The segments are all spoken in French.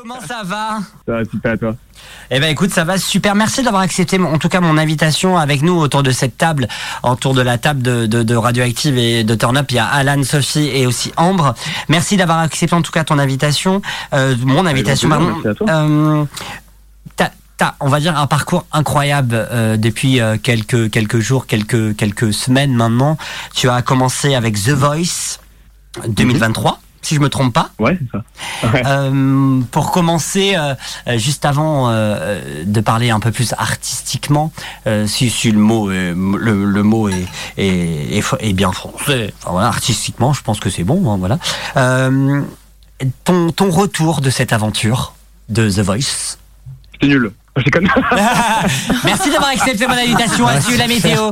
Comment ça va Ça va super à toi. Eh ben écoute, ça va super. Merci d'avoir accepté en tout cas mon invitation avec nous autour de cette table, autour de la table de, de, de Radioactive et de Turn Up. Il y a Alan, Sophie et aussi Ambre. Merci d'avoir accepté en tout cas ton invitation, euh, mon invitation. pardon. Euh, t'as- t'as, on va dire, un parcours incroyable euh, depuis euh, quelques quelques jours, quelques quelques semaines maintenant. Tu as commencé avec The Voice 2023, si je me trompe pas. Ouais, c'est ça. Ouais. Euh, pour commencer, euh, euh, juste avant euh, de parler un peu plus artistiquement, si, si le mot est, le, le mot est, bien français, enfin, voilà, artistiquement, je pense que c'est bon, hein, voilà. Ton, ton retour de cette aventure de The Voice? C'était nul. Je déconne. Merci d'avoir accepté mon invitation à suivre la météo.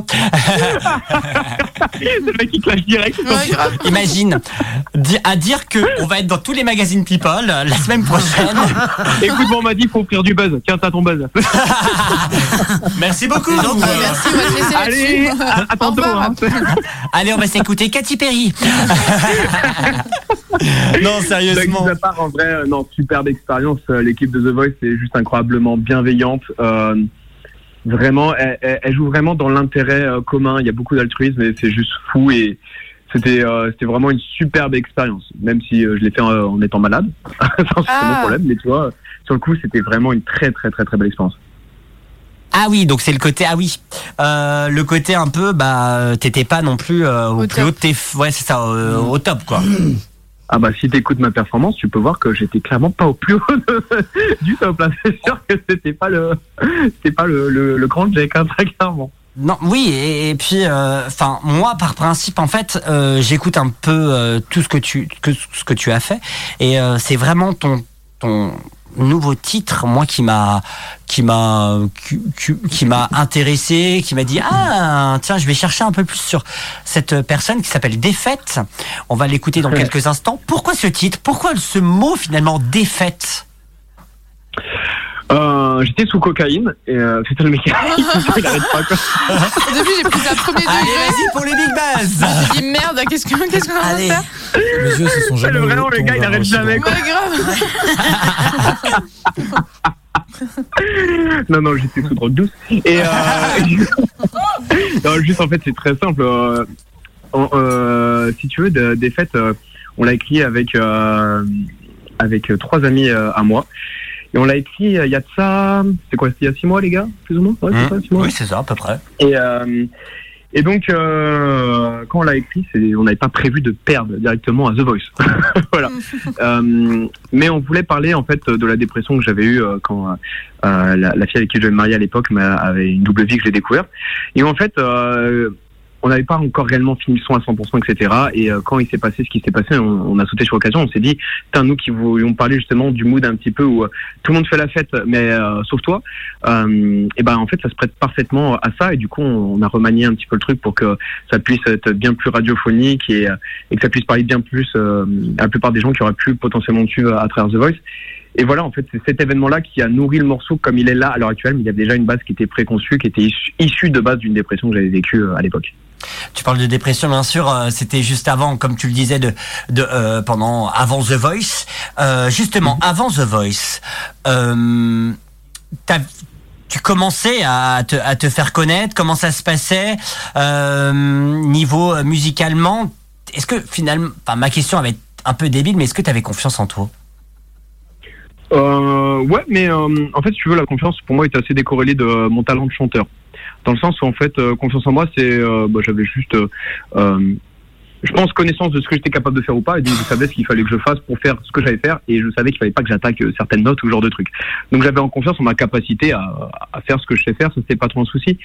le mec qui clash direct. Imagine, di- à dire que on va être dans tous les magazines People euh, la semaine prochaine. Écoute, bon, on m'a dit, faut offrir du buzz. Tiens, t'as ton buzz. Merci beaucoup. Euh, merci, on va te laisser Allez, là-dessus. à, à tantôt. Au revoir. hein. Allez, on va s'écouter Katy Perry. non, Blague sérieusement. mise à part, en vrai, euh, non, superbe expérience. Euh, L'équipe de The Voice est juste incroyablement bienveillante. Euh, vraiment, elle, elle- elle joue vraiment dans l'intérêt euh, commun. Il y a beaucoup d'altruisme et c'est juste fou. Et c'était euh, c'était vraiment une superbe expérience. Même si euh, je l'ai fait en, en étant malade, sans Ah. problème. Mais tu vois, sur le coup, c'était vraiment une très, très, très, très belle expérience. Ah oui, donc c'est le côté ah oui, Euh, le côté un peu bah t'étais pas non plus euh, au, Au plus top. haut de tes ouais c'est ça euh, au top quoi. Ah bah si t'écoutes ma performance, tu peux voir que j'étais clairement pas au plus haut du top. C'est sûr que c'était pas le, c'était pas le, le, grand Jack, hein, très clairement. Non, oui, et, puis, enfin, moi, par principe, en fait, euh, j'écoute un peu euh, tout ce que tu, que, ce que tu as fait, et euh, c'est vraiment ton, ton nouveau titre, moi, qui m'a, qui m'a, qui, m'a intéressé, qui m'a dit, ah, tiens, je vais chercher un peu plus sur cette personne qui s'appelle Défaite. On va l'écouter dans quelques instants. Pourquoi ce titre? Pourquoi ce mot finalement Défaite? Euh, j'étais sous cocaïne et euh, c'est le mec il arrête pas quoi. Au début, j'ai pris ça premier Allez, degré. vas-y pour les big buzz. J'ai dit merde, qu'est-ce qu'on qu'est-ce qu'on va faire Mes yeux se sont jamais Vraiment, le gars, il arrête jamais, quoi. Ouais, grave. Non non, j'étais sous drogue douce. Et euh, non, juste en fait, c'est très simple. Euh, en- euh, si tu veux, de- des fêtes, on l'a écrit avec euh, avec trois amis à moi. Et on l'a écrit euh, il y a de ça, c'est quoi, c'était il y a six mois les gars, plus ou moins? Ouais, c'est ça, six mois? Oui, c'est ça, à peu près. Et, euh, et donc, euh, quand on l'a écrit, c'est, on n'avait pas prévu de perdre directement à The Voice. voilà. Euh, mais on voulait parler en fait de la dépression que j'avais eue euh, quand euh, la, la fille avec qui je me marier à l'époque m'a- avait une double vie que j'ai découvert. Et en fait, euh, on n'avait pas encore réellement fini le son à 100%, etc. Et euh, quand il s'est passé ce qui s'est passé, on, on a sauté sur l'occasion. On s'est dit, putain, nous qui voulions parler justement du mood un petit peu où euh, tout le monde fait la fête, mais euh, sauf toi. Euh, et ben en fait, ça se prête parfaitement à ça. Et du coup, on, a remanié un petit peu le truc pour que ça puisse être bien plus radiophonique et, euh, et que ça puisse parler bien plus à la plupart des gens qui auraient pu potentiellement suivre à travers The Voice. Et voilà, en fait, c'est cet événement-là qui a nourri le morceau comme il est là à l'heure actuelle. Mais il y a déjà une base qui était préconçue, qui était issue, de base d'une dépression que j'avais vécue euh, à l'époque. Tu parles de dépression, bien sûr. euh, C'était juste avant, comme tu le disais, de, de euh, pendant avant The Voice. Euh, justement, avant The Voice, tu commençais à te, à te faire connaître. Comment ça se passait niveau musicalement? Est-ce que finalement, enfin, ma question avait être un peu débile, mais est-ce que tu avais confiance en toi? Euh, ouais, mais euh, en fait, si tu veux, la confiance pour moi est assez décorrélée de mon talent de chanteur. Dans le sens où en fait, euh, confiance en moi, c'est, euh, bah, j'avais juste, euh, euh, je pense connaissance de ce que j'étais capable de faire ou pas, et donc je savais ce qu'il fallait que je fasse pour faire ce que j'allais faire, et je savais qu'il fallait pas que j'attaque euh, certaines notes ou ce genre de trucs. Donc j'avais en confiance en ma capacité à, à faire ce que je sais faire, ça c'était pas trop un souci.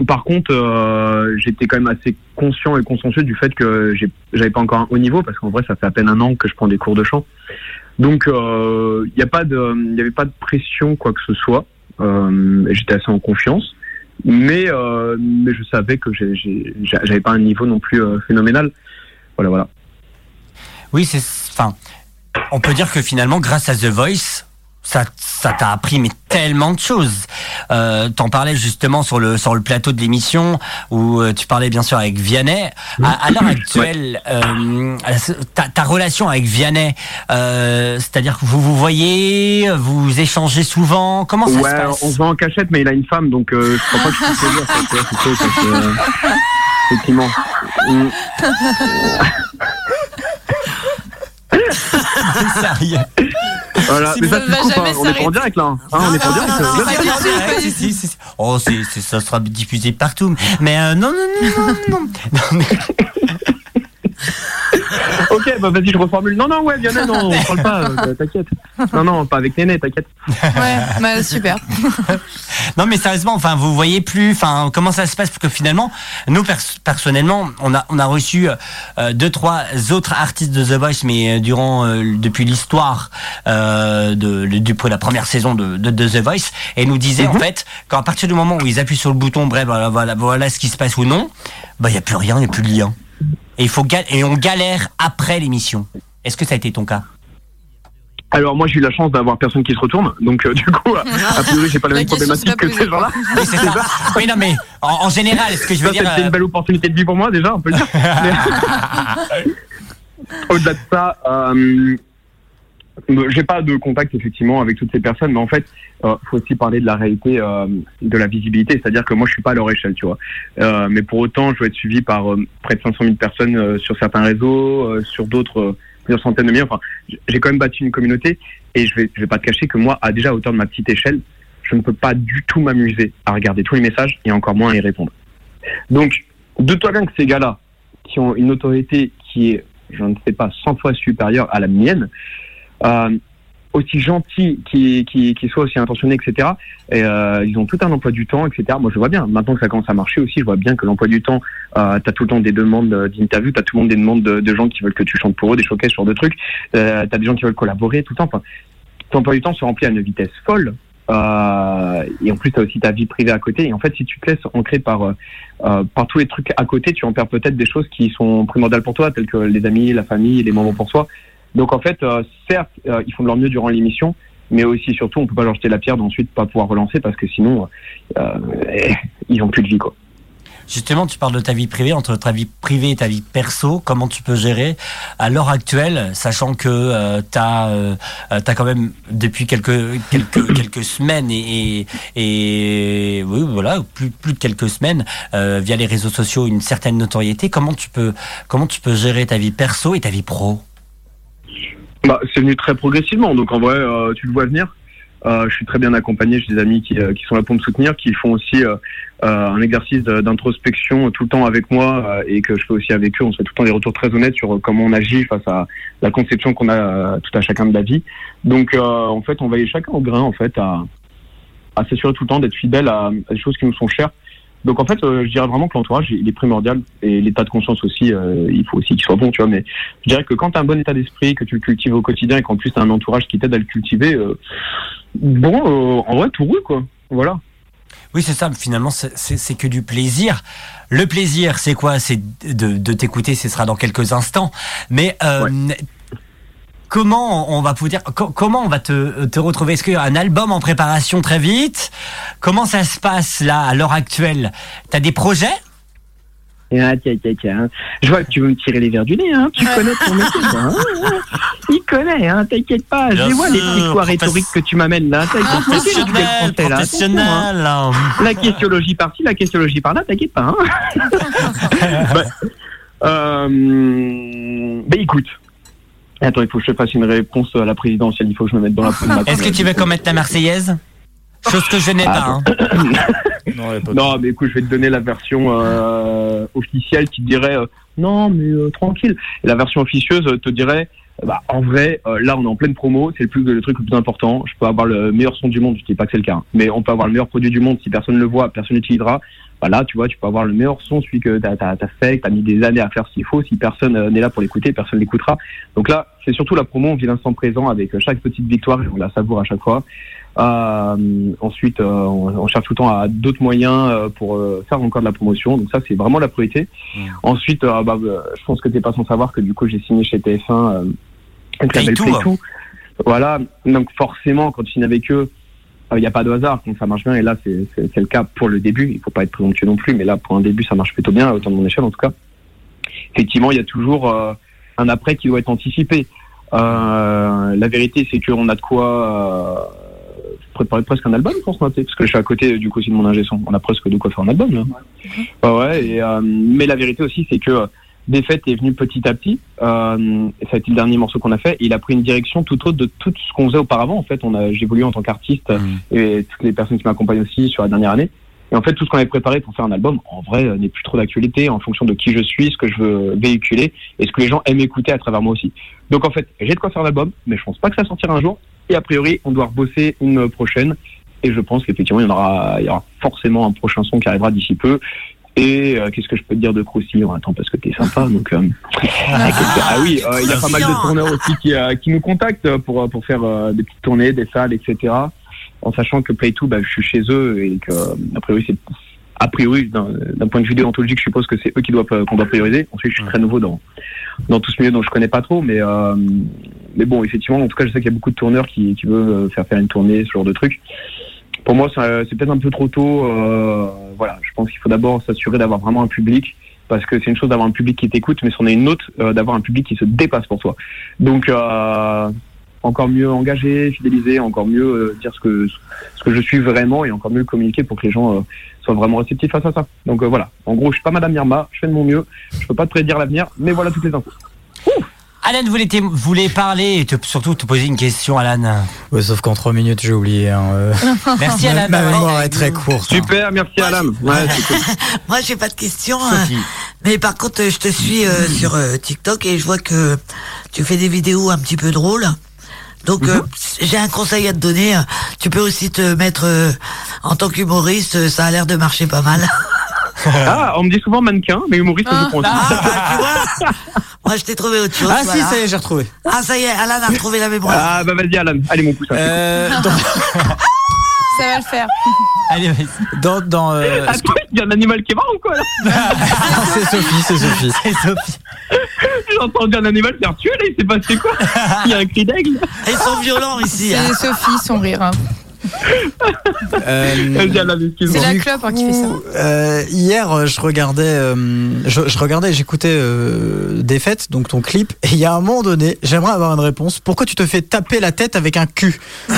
Euh, par contre, euh, j'étais quand même assez conscient et consciencieux du fait que j'avais pas encore un haut niveau, parce qu'en vrai, ça fait à peine un an que je prends des cours de chant. Donc, il n'y a pas de, il avait pas de pression quoi que ce soit. Euh, J'étais assez en confiance, mais euh, mais je savais que j'avais pas un niveau non plus euh, phénoménal. Voilà, voilà. Oui, c'est, enfin, on peut dire que finalement, grâce à The Voice, ça, ça t'a appris mais tellement de choses. euh, t'en parlais justement sur le sur le plateau de l'émission où euh, tu parlais bien sûr avec Vianney. À, à l'heure actuelle, euh, ta, ta relation avec Vianney, euh, c'est-à-dire que vous vous voyez, vous échangez souvent. Comment ça ouais, se passe on se voit en cachette, mais il a une femme, donc euh, je crois pas que je puisse le dire. ça, euh, effectivement. Mm. Voilà, mais ça, tu coupes, hein. on est pas en direct là. hein. Hein, on est en direct. non, euh, non, pas du tout. Oh, c'est, c'est- ça sera diffusé partout. Mais euh, non, non, non, non, non. non mais, Ok, bah vas-y, je reformule. Non, non, ouais, Vianney, non, on parle pas, euh, t'inquiète. Non, non, pas avec Néné, t'inquiète. Ouais, bah, super. non, mais sérieusement, enfin, vous voyez plus. Enfin, comment ça se passe? Parce que finalement, nous pers- personnellement, on a on a reçu euh, deux trois autres artistes de The Voice, mais euh, durant euh, depuis l'histoire euh, de la première saison de, de, de The Voice, et ils nous disaient en fait qu'à partir du moment où ils appuient sur le bouton, bref, voilà, voilà, voilà ce qui se passe ou non, bah il y a plus rien, il y a plus de lien. Et il faut et on galère après l'émission. Est-ce que ça a été ton cas? Alors, moi, j'ai eu la chance d'avoir personne qui se retourne, donc euh, du coup, a priori, j'ai pas la La même problématique que ces gens-là. Oui, c'est ça. Oui, non, mais en, en général, ce que je veux Ça, dire. C'était euh, une belle opportunité de vie pour moi, déjà, on peut le dire. Mais- Au-delà de ça, euh, j'ai pas de contact effectivement avec toutes ces personnes, mais en fait, euh, faut aussi parler de la réalité euh, de la visibilité, c'est-à-dire que moi, je suis pas à leur échelle, tu vois. Euh, mais pour autant, je dois être suivi par euh, près de 500 000 personnes euh, sur certains réseaux, euh, sur d'autres plusieurs centaines de milliers. Enfin, j'ai quand même battu une communauté, et je vais, je vais pas te cacher que moi, à déjà à hauteur de ma petite échelle, je ne peux pas du tout m'amuser à regarder tous les messages et encore moins à y répondre. Donc, de toi bien que ces gars-là, qui ont une autorité qui est, je ne sais pas, 100 fois supérieure à la mienne, euh, aussi gentils qui, qui, qui soient aussi intentionnés, etc. Et, euh, ils ont tout un emploi du temps, etc. Moi, je vois bien. Maintenant que ça commence à marcher aussi, je vois bien que l'emploi du temps, euh, t'as tout le temps des demandes euh, d'interviews, t'as tout le monde des demandes de, gens qui veulent que tu chantes pour eux, des showcases, genre de trucs. Euh, t'as des gens qui veulent collaborer, tout le temps. Enfin, ton emploi du temps se remplit à une vitesse folle. Euh, et en plus, tu as aussi ta vie privée à côté. Et en fait, si tu te laisses ancrer par, euh, euh, par tous les trucs à côté, tu en perds peut-être des choses qui sont primordiales pour toi, telles que les amis, la famille, les moments pour soi. Donc en fait, euh, certes, euh, ils font de leur mieux durant l'émission, mais aussi surtout, on peut pas leur jeter la pierre d'ensuite pas pouvoir relancer parce que sinon, euh, ils ont plus de vie quoi. Justement, tu parles de ta vie privée, entre ta vie privée et ta vie perso, comment tu peux gérer à l'heure actuelle, sachant que tu as, quand même depuis quelques quelques quelques semaines et, et, oui voilà plus plus de quelques semaines euh, via les réseaux sociaux une certaine notoriété. Comment tu peux comment tu peux gérer ta vie perso et ta vie pro? Bah, c'est venu très progressivement, donc en vrai, euh, tu le vois venir. Euh, je suis très bien accompagné, j'ai des amis qui, euh, qui sont là pour me soutenir, qui font aussi euh, euh, un exercice d'introspection tout le temps avec moi euh, et que je fais aussi avec eux. On se fait tout le temps des retours très honnêtes sur euh, comment on agit face à la conception qu'on a tout à chacun de la vie. Donc en fait, on va aller chacun au grain en fait à, à s'assurer tout le temps d'être fidèle à des choses qui nous sont chères. Donc en fait, euh, je dirais vraiment que l'entourage il est primordial et l'état de conscience aussi, euh, il faut aussi qu'il soit bon, tu vois. Mais je dirais que quand tu as un bon état d'esprit, que tu le cultives au quotidien et qu'en plus tu as un entourage qui t'aide à le cultiver, euh, bon, en vrai, tout roule quoi. Voilà. Oui, c'est ça. Finalement, c'est- que du plaisir. Le plaisir, c'est quoi? C'est de, de t'écouter. Ce sera dans quelques instants. Mais euh, comment on va pouvoir dire co- Comment on va te, te retrouver? Est-ce qu'il y a un album en préparation très vite? Comment ça se passe là à l'heure actuelle? T'as des projets? Ah, tiens, tiens, tiens. Je vois que tu veux me tirer les verres du nez, hein. Tu connais ton métier, toi, hein. Il connaît, hein. T'inquiète pas. Bien Je vois les sûr, professe- rhétoriques que tu m'amènes là. T'inquiète pas. Professionnel, Français, là. Attention, professionnel. hein. La questionologie par-ci, la questionologie par-là, t'inquiète pas. Hein bah, euh, bah, écoute. Attends, il faut que je te fasse une réponse à la présidentielle. Il faut que je me mette dans la peau de Est-ce que tu veux qu'on mette la Marseillaise? Chose que je n'ai Ah, pas. hein. Non, pas mais écoute, je vais te donner la version euh, officielle qui te dirait euh, non, mais euh, tranquille. Et la version officieuse te dirait bah, en vrai, euh, là, on est en pleine promo, c'est le, plus, le truc le plus important. Je peux avoir le meilleur son du monde, je dis pas que c'est le cas, hein, mais on peut avoir le meilleur produit du monde. Si personne ne le voit, personne n'utilisera. Bah là, tu vois, tu peux avoir le meilleur son, celui que tu as, fait, que tu as mis des années à faire s'il faut. Si personne euh, n'est là pour l'écouter, personne l'écoutera. Donc là, c'est surtout la promo, on vit l'instant présent avec euh, chaque petite victoire on la savoure à chaque fois. Euh, ensuite, euh, on, on cherche tout le temps à d'autres moyens euh, pour euh, faire encore de la promotion. Donc ça, c'est vraiment la priorité. Ensuite, bah, je pense que t'es pas sans savoir que du coup, j'ai signé chez TF1 euh, avec la belle Play. Voilà. Donc forcément, quand tu signes avec eux, il n'y a pas de hasard quand ça marche bien. Et là, c'est le cas pour le début. Il faut pas être présomptueux non plus, mais là, pour un début, ça marche plutôt bien, autant de mon échelle en tout cas. Effectivement, il y a toujours euh, un après qui doit être anticipé. Euh, la vérité, c'est qu'on a de quoi euh, préparer presque un album pour ce matin, parce que je suis à côté du coup aussi de mon ingé son. On a presque de quoi faire un album. Là. Ouais, ouais. Et, euh, mais la vérité aussi, c'est que Défaite est venu petit à petit. Euh, et ça a été le dernier morceau qu'on a fait. Et il a pris une direction tout autre de tout ce qu'on faisait auparavant. En fait, on a, j'ai évolué en tant qu'artiste et toutes les personnes qui m'accompagnent aussi sur la dernière année. Et en fait, tout ce qu'on avait préparé pour faire un album, en vrai, euh, n'est plus trop d'actualité en fonction de qui je suis, ce que je veux véhiculer et ce que les gens aiment écouter à travers moi aussi. Donc en fait, j'ai de quoi faire un album, mais je pense pas que ça sortira un jour. Et a priori, on doit rebosser une prochaine. Et je pense qu'effectivement, il y en aura, il y aura forcément un prochain son qui arrivera d'ici peu. Et euh, qu'est-ce que je peux te dire de croustillant Attends, parce que t'es sympa, donc. euh, ah oui, euh, il y a pas mal de tourneurs aussi qui, euh, qui nous contactent pour euh, pour faire euh, des petites tournées, des salles, etc. En sachant que Play2, bah, je suis chez eux et que euh, a priori c'est a priori d'un point de vue déontologique, je suppose que c'est eux qui doivent euh, qu'on doit prioriser. Ensuite, je suis très nouveau dans dans tout ce milieu, donc je connais pas trop, mais euh, mais bon, effectivement, en tout cas, je sais qu'il y a beaucoup de tourneurs qui qui veulent euh, faire faire une tournée, ce genre de truc. Pour moi, c'est peut-être un peu trop tôt. euh, voilà, je pense qu'il faut d'abord s'assurer d'avoir vraiment un public, parce que c'est une chose d'avoir un public qui t'écoute, mais c'en est une autre euh, d'avoir un public qui se dépasse pour toi. Donc, euh, encore mieux engagé, fidéliser, encore mieux euh, dire ce que ce que je suis vraiment, et encore mieux communiquer pour que les gens euh, soient vraiment réceptifs face à ça. Donc euh, voilà. En gros, je suis pas Madame Irma, je fais de mon mieux. Je peux pas te prédire l'avenir, mais voilà toutes les infos. Alan voulait, voulait parler et te- surtout te poser une question, Alan. Ouais, sauf qu'en 3 minutes, j'ai oublié. hein, euh. Merci, Alan. Ma mémoire est très courte. hein. Super, merci Alan. Ouais, cool. Moi, j'ai pas de questions. hein. Mais par contre, je te suis euh, sur euh, TikTok et je vois que tu fais des vidéos un petit peu drôles. Donc, euh, j'ai un conseil à te donner. Tu peux aussi te mettre euh, en tant qu'humoriste. Ça a l'air de marcher pas mal. Ah, on me dit souvent mannequin, mais humoriste, je. Ah, bah, tu vois Moi, je t'ai trouvé autre chose. Ah si, ça y est, j'ai retrouvé. Ah, ça y est, Alan a retrouvé la mémoire. Ah bah vas-y Alan, allez mon pouce. Euh, dans, Ça va le faire. Allez, vas-y. dans, dans, euh, Ah, toi, il y a un animal qui est mort ou quoi là c'est Sophie, c'est Sophie. C'est Sophie. J'ai entendu un animal faire tuer là, il s'est passé quoi Il y a un cri d'aigle. Ils sont violents ici. hein. C'est Sophie, son rire. hein. Euh, C'est la clope hein, qui fait ça. Euh, hier, je regardais, euh, je, je regardais, j'écoutais euh, des fêtes, donc ton clip. Et il y a un moment donné, j'aimerais avoir une réponse. Pourquoi tu te fais taper la tête avec un cul?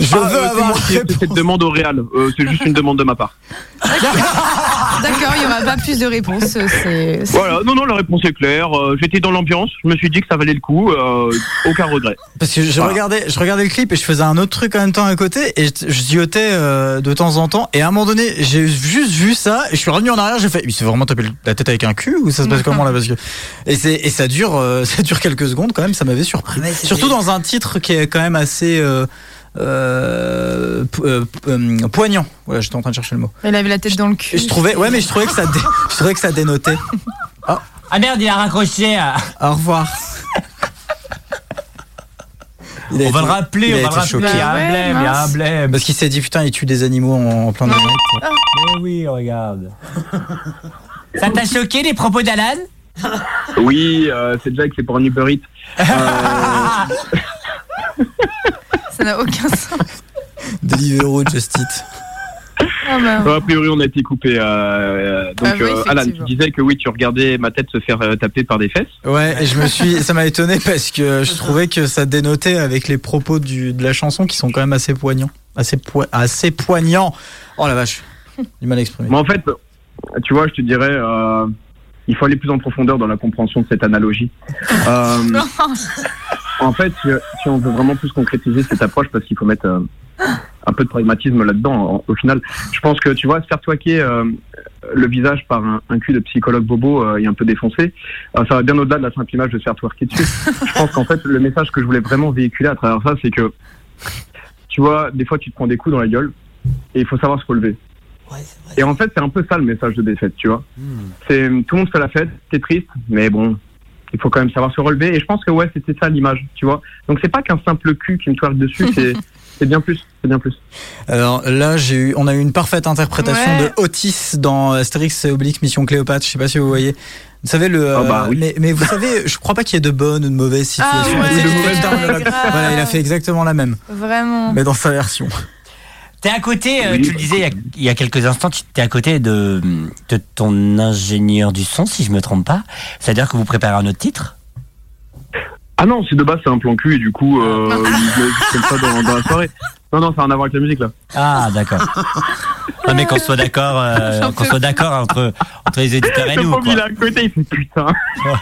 Je Ah, veux euh, c'est avoir moi une demande au Real. Euh, c'est juste une demande de ma part. D'accord, il n'y aura pas plus de réponses. C'est. c'est- Voilà, non, non, la réponse est claire. Euh, J'étais dans l'ambiance, je me suis dit que ça valait le coup. euh, aucun regret. Parce que je regardais, je regardais le clip et je faisais un autre truc même temps à côté et je, ziotais euh, de temps en temps. Et à un moment donné, j'ai juste vu ça et je suis revenu en arrière. J'ai fait, il s'est vraiment tapé la tête avec un cul ou ça se passe comment là parce que et c'est et ça dure, euh, ça dure quelques secondes quand même. Ça m'avait surpris. Ah ouais, Surtout dans un titre qui est quand même assez euh, euh, po- euh, euh, poignant. Voilà, j'étais en train de chercher le mot. Elle avait la tête dans le cul. Je trouvais, ouais, mais je trouvais que ça, dé- je trouvais que ça dénotait. Ah merde, il a raccroché. Au revoir. On va été- le rappeler, on va le rappeler. choqué. Il y a un Bah blême, il y a un mince. blême. Parce qu'il s'est dit putain, il tue des animaux en, en plein direct. Mais oui, regarde. Ça t'a choqué les propos d'Alan? Oui, euh, c'est déjà que c'est pour un Uber Eats. Euh, Ça n'a aucun sens. Deliveroo, Just Eat. Ah bah, a priori, on a été coupé. euh, euh, donc, Ah oui, euh, Alan, tu disais que oui, tu regardais ma tête se faire euh, taper par des fesses. Ouais, et je me suis, ça m'a étonné parce que je trouvais que ça dénotait avec les propos du, de la chanson qui sont quand même assez poignants, assez poi- assez poignants. Oh la vache, du mal exprimé. Mais en fait, tu vois, je te dirais, euh, il faut aller plus en profondeur dans la compréhension de cette analogie. Euh, en fait, si, si on veut vraiment plus concrétiser cette approche, parce qu'il faut mettre euh, un peu de pragmatisme là-dedans, au final, je pense que, tu vois, se faire toiquer euh, le visage par un, un cul de psychologue bobo euh, et un peu défoncé, euh, ça va bien au-delà de la simple image de se faire twerker dessus. je pense qu'en fait, le message que je voulais vraiment véhiculer à travers ça, c'est que, tu vois, des fois, tu te prends des coups dans la gueule et il faut savoir se relever. Ouais, c'est vrai. Et en fait, c'est un peu ça le message de défaite, tu vois. C'est tout le monde fait la fête, t'es triste, mais bon, il faut quand même savoir se relever. Et je pense que ouais, c'était ça l'image, tu vois. Donc c'est pas qu'un simple cul qui me twerk dessus, c'est c'est bien plus, c'est bien plus. Alors là, j'ai eu, on a eu une parfaite interprétation Ouais. de Otis dans Astérix et Obélix Mission Cléopâtre. Je sais pas si vous voyez. Vous savez le. Ah bah euh, oui. mais, mais vous savez, je crois pas qu'il y ait de bonnes ou de mauvaises Ah situations. ouais, la- Voilà, il a fait exactement la même, Vraiment. mais dans sa version. T'es à côté, euh, Oui. tu le disais il y a- il y, a quelques instants, tu es à côté de, de ton ingénieur du son, si je me trompe pas. C'est-à-dire que vous préparez un autre titre? Ah non, c'est de base, c'est un plan cul et du coup, euh, juste comme ça dans, dans la soirée. Non, non, ça n'a rien à voir avec la musique là. Ah, d'accord. non, mais qu'on soit d'accord, euh, qu'on soit d'accord entre, entre les éditeurs et nous, quoi. il est à côté, il fait putain.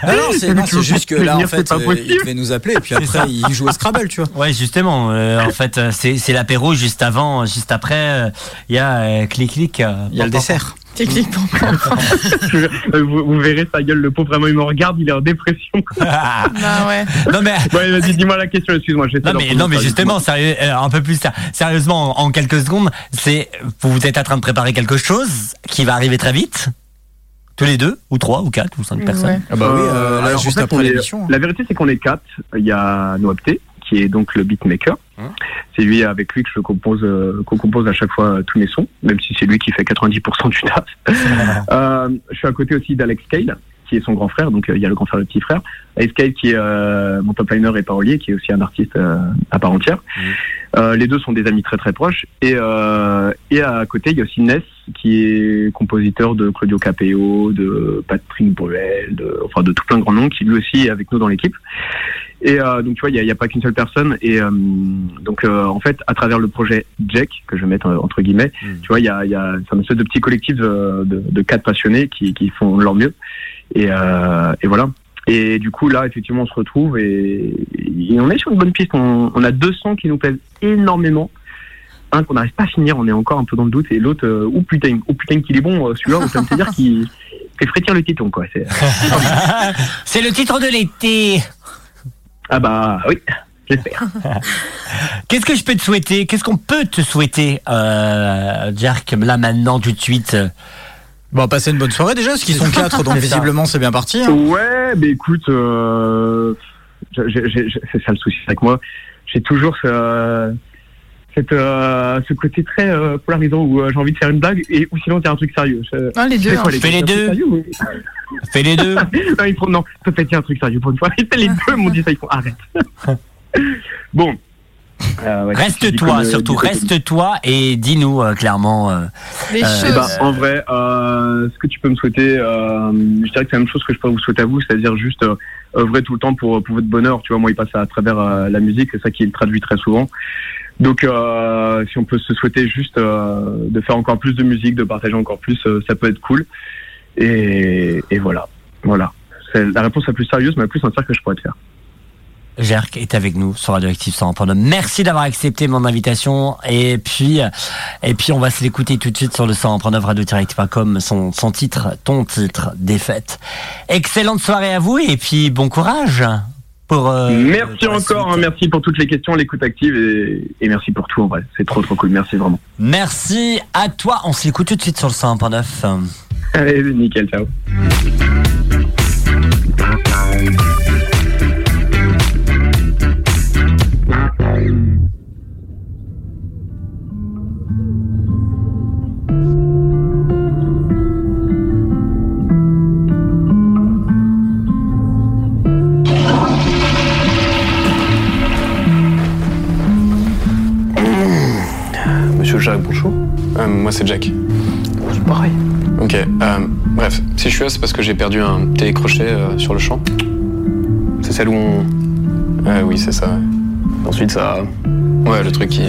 Ah non, c'est non, c'est juste que là, en fait, euh, il devait nous appeler et puis après, il joue au Scrabble, tu vois. Ouais, justement. euh, en fait, euh, c'est c'est l'apéro juste avant, juste après. euh, Il y a euh, clic clic. euh, Il y a le dessert. Techniquement. Vous, vous verrez sa gueule, le pauvre, vraiment, il me regarde, il est en dépression. bah ouais. non mais. Ouais, vas-y, dis-moi la question, excuse-moi. Non mais, non mais justement, sérieux, euh, un peu plus sérieusement, en, en quelques secondes, c'est vous êtes en train de préparer quelque chose qui va arriver très vite, tous les deux, ou trois, ou quatre, ou cinq personnes? Ouais. Ah bah oui, Euh, euh, là, alors, juste en fait, après l'émission. La vérité, c'est qu'on est quatre. Il y a Noapté, qui est donc le beatmaker. Hein c'est lui, avec lui, que je compose, euh, qu'on compose à chaque fois euh, tous mes sons, même si c'est lui qui fait 90% du taf. Euh, je suis à côté aussi d'Alex Cale, qui est son grand frère, donc euh, il y a le grand frère et le petit frère. Cale, qui est euh, mon top liner et parolier, qui est aussi un artiste euh, à part entière. Euh, les deux sont des amis très très proches. Et, et à côté, il y a aussi Ness, qui est compositeur de Claudio Capeo, de Patrick Bruel, de, enfin de tout plein de grands noms, qui lui aussi est avec nous dans l'équipe. Et euh, donc tu vois, il n'y a, pas qu'une seule personne. Et euh, donc euh, en fait, à travers le projet Jack, que je vais mettre entre guillemets, Mm. tu vois, il y a, y a c'est un espèce de petit collectif de, de quatre passionnés qui, qui font leur mieux. Et, euh, et voilà. Et du coup, là, effectivement, on se retrouve et, et on est sur une bonne piste. On, on a deux sons qui nous plaisent énormément. Un qu'on n'arrive pas à finir, on est encore un peu dans le doute, et l'autre, euh, ou putain, ou putain qu'il est bon, euh, celui-là, autant te dire qu'il fait frétire le téton, quoi. C'est- c'est le titre de l'été. Ah bah oui, j'espère. Qu'est-ce que je peux te souhaiter? Qu'est-ce qu'on peut te souhaiter, euh, Jack, là maintenant, tout de suite Bon, passer une bonne soirée déjà, parce qu'ils sont quatre, donc visiblement c'est bien parti. hein. Ouais, mais écoute, euh, c'est ça le souci avec moi. J'ai toujours ce, cette, euh, ce côté très euh, polarisant où euh, j'ai envie de faire une blague et ou sinon c'est un truc sérieux. Je- Non, les deux. fais quoi, hein. les Fais deux. sérieux ou- Fais les deux. non, ils font, non, ça peut être un truc sérieux pour une fois. les deux m'ont dit ça, ils font arrête. bon. Euh, ouais, dis Reste-toi, comme, euh, surtout, reste-toi et dis-nous euh, clairement. euh, Les Euh, Eh ben, en vrai, euh, ce que tu peux me souhaiter, euh, je dirais que c'est la même chose que je pourrais vous souhaiter à vous, c'est-à-dire juste euh, œuvrer tout le temps pour, pour votre bonheur. Tu vois, moi, il passe à travers euh, la musique, c'est ça qui le traduit très souvent. Donc, euh, si on peut se souhaiter juste euh, de faire encore plus de musique, de partager encore plus, euh, ça peut être cool. Et, et voilà, voilà. C'est la réponse la plus sérieuse, mais la plus sincère que je pourrais te faire. Jerk est avec nous sur Radioactive 100.9. Merci d'avoir accepté mon invitation. Et puis, et puis on va se l'écouter tout de suite sur le 100.9 radio-direct.com, son, son titre, ton titre, Défaite. Excellente soirée à vous et puis bon courage. Pour, euh, merci pour encore, hein, merci pour toutes les questions, l'écoute active et, et merci pour tout en vrai. C'est trop trop cool, merci vraiment. Merci à toi. On se l'écoute tout de suite sur le 100.9. Allez, nickel, ciao. C'est Jack. C'est pareil. Ok. euh, bref, si je suis là, c'est parce que j'ai perdu un télécrochet euh, sur le champ. C'est celle où on. Euh, oui, c'est ça. ouais. Ensuite, ça. Ouais, le truc qui.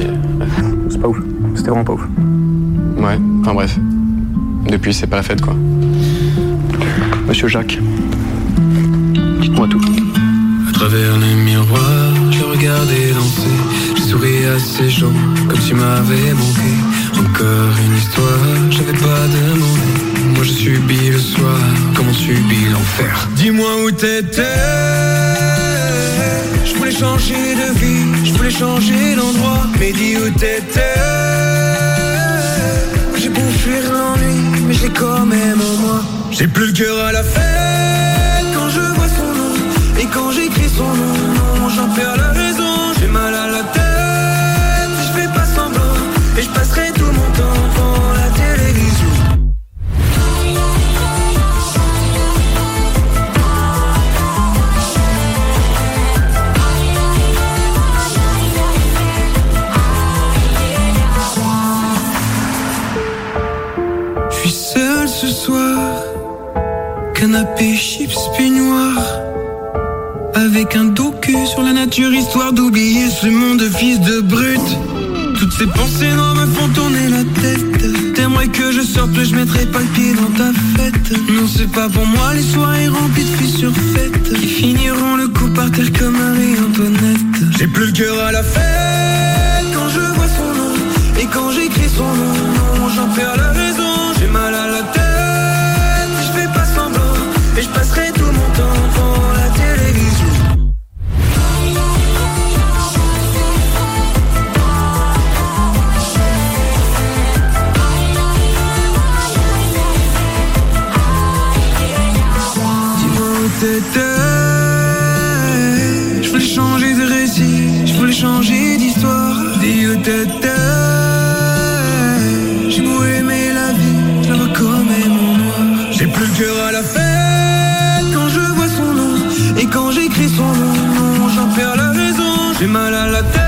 C'est pas ouf. C'était vraiment pas ouf. Ouais, enfin bref. Depuis, c'est pas la fête, quoi. Monsieur Jacques. Dites-moi tout. À travers les miroirs, je regardais danser. J'ai souri à ces gens comme tu m'avais manqué. Encore une histoire, j'avais pas demandé. Moi je subis le soir, comme on subit l'enfer? Dis-moi où t'étais. Je changer de vie, je voulais changer d'endroit. Mais dis où t'étais. J'ai beau fuir l'ennui, mais j'ai quand même en moi. J'ai plus le cœur à la fête quand je vois son nom. Et quand j'écris son nom, j'en perds la raison. J'ai mal à la tête, je fais pas semblant. Et je passerai histoire d'oublier ce monde de fils de brute. Toutes ces pensées noires me font tourner la tête. T'aimerais que je sorte, mais je mettrai pas le pied dans ta fête. Non, c'est pas pour moi les soirées remplies de filles surfaites. Qui finiront le coup par terre comme Marie-Antoinette. J'ai plus le cœur à la fête quand je vois son nom. Et quand j'écris son nom, j'en perds la raison. J'ai mal à la tête, je fais pas semblant. Et je passerai Je voulais changer de récit, je voulais changer d'histoire. Dis où. J'ai beau aimer la vie, je la vois comme mon noir. J'ai plus le cœur à la fête quand je vois son nom. Et quand j'écris son nom, j'en perds la raison. J'ai mal à la tête.